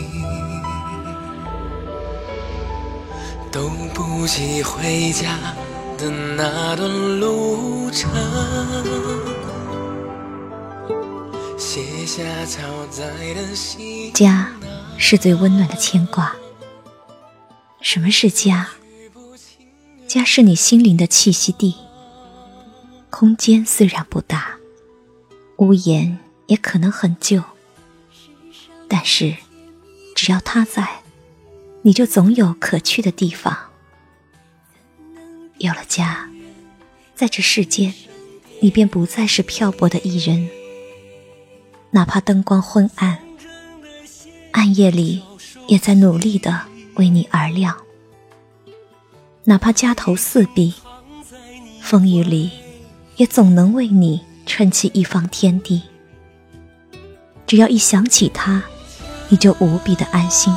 美丽的风景，都不及回家的那段路程。家是最温暖的牵挂。什么是家？家是你心灵的栖息地。空间虽然不大，屋檐也可能很旧，但是只要他在，你就总有可去的地方。有了家，在这世间，你便不再是漂泊的一人。哪怕灯光昏暗，暗夜里也在努力的为你而亮。哪怕家头四壁，风雨里也总能为你撑起一方天地。只要一想起他，你就无比的安心。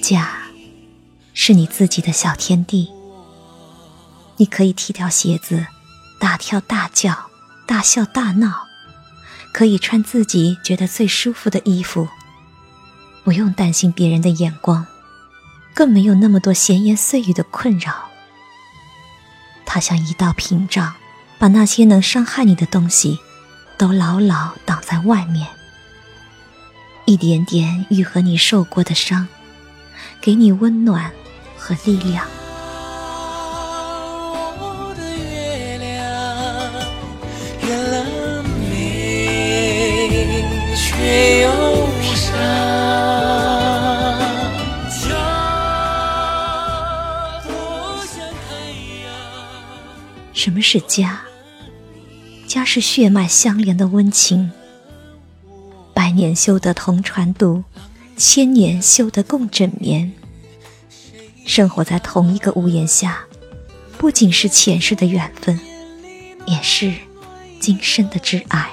家是你自己的小天地，你可以踢掉鞋子，大跳大叫，大笑大闹，可以穿自己觉得最舒服的衣服，不用担心别人的眼光，更没有那么多闲言碎语的困扰。它像一道屏障，把那些能伤害你的东西都牢牢挡在外面，一点点愈合你受过的伤。给你温暖和力量。什么是家？家是血脉相连的温情。百年修得同船渡，千年修得共枕眠。生活在同一个屋檐下，不仅是前世的缘分，也是今生的挚爱。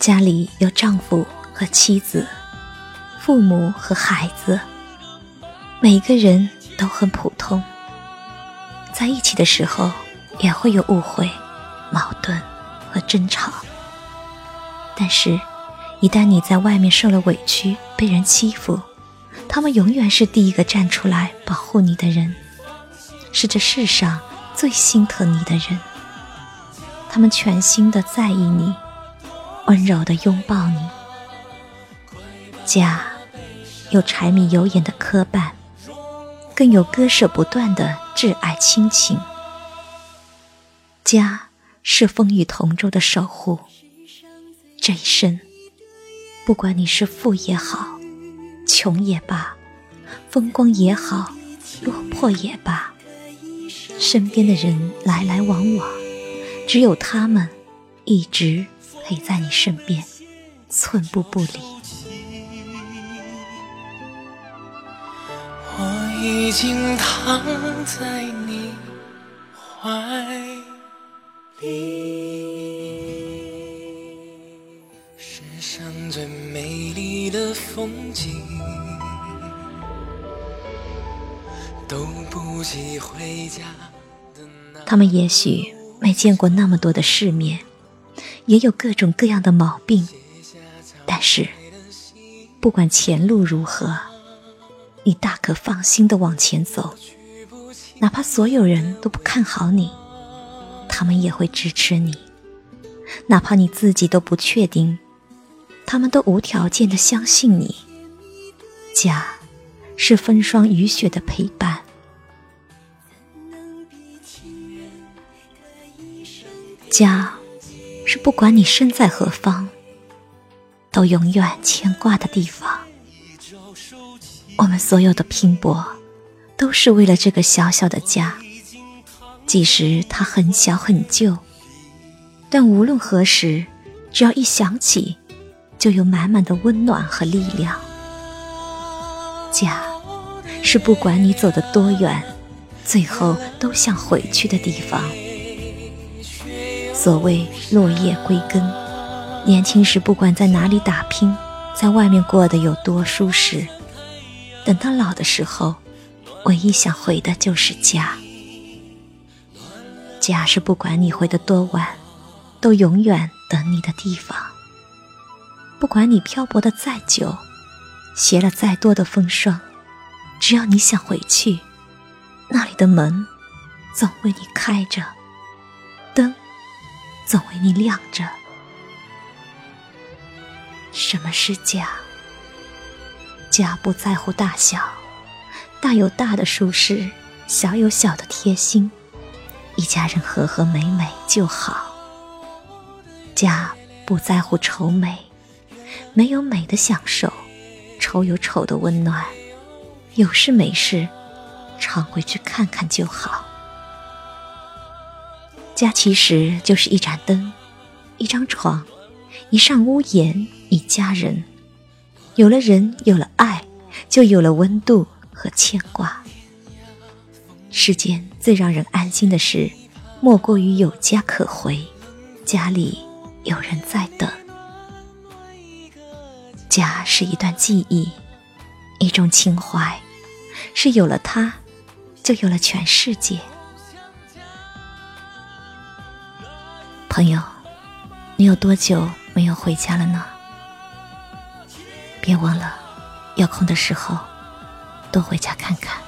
家里有丈夫和妻子，父母和孩子，每个人都很普通。在一起的时候，也会有误会、矛盾和争吵。但是，一旦你在外面受了委屈，被人欺负，他们永远是第一个站出来保护你的人，是这世上最心疼你的人。他们全心的在意你，温柔的拥抱你。家有柴米油盐的磕绊，更有割舍不断的挚爱亲情。家是风雨同舟的守护。这一生，不管你是富也好，穷也罢，风光也好，落魄也罢，身边的人来来往往，只有他们一直陪在你身边，寸步不离。已经躺在你怀里。世上最美丽的风景，都不及回家的那。他们也许没见过那么多的世面，也有各种各样的毛病，但是不管前路如何，你大可放心的往前走。哪怕所有人都不看好你，他们也会支持你；哪怕你自己都不确定，他们都无条件的相信你。家，是风霜雨雪的陪伴。家，是不管你身在何方，都永远牵挂的地方。我们所有的拼搏，都是为了这个小小的家。即使它很小很旧，但无论何时，只要一想起，就有满满的温暖和力量。家，是不管你走得多远，最后都想回去的地方。所谓落叶归根，年轻时不管在哪里打拼，在外面过得有多舒适，等到老的时候，唯一想回的就是家。家是不管你回的多晚，都永远等你的地方。不管你漂泊的再久，携了再多的风霜，只要你想回去，那里的门总为你开着，灯总为你亮着。什么是家？家不在乎大小，大有大的舒适，小有小的贴心。一家人和和美美就好。家不在乎丑美，没有美的享受，丑有丑的温暖。有事没事，常回去看看就好。家其实就是一盏灯，一张床，一扇屋檐，一家人。有了人，有了爱，就有了温度和牵挂。世间最让人安心的事，莫过于有家可回，家里有人在等。家是一段记忆，一种情怀，是有了它，就有了全世界。朋友，你有多久没有回家了呢？别忘了，有空的时候多回家看看。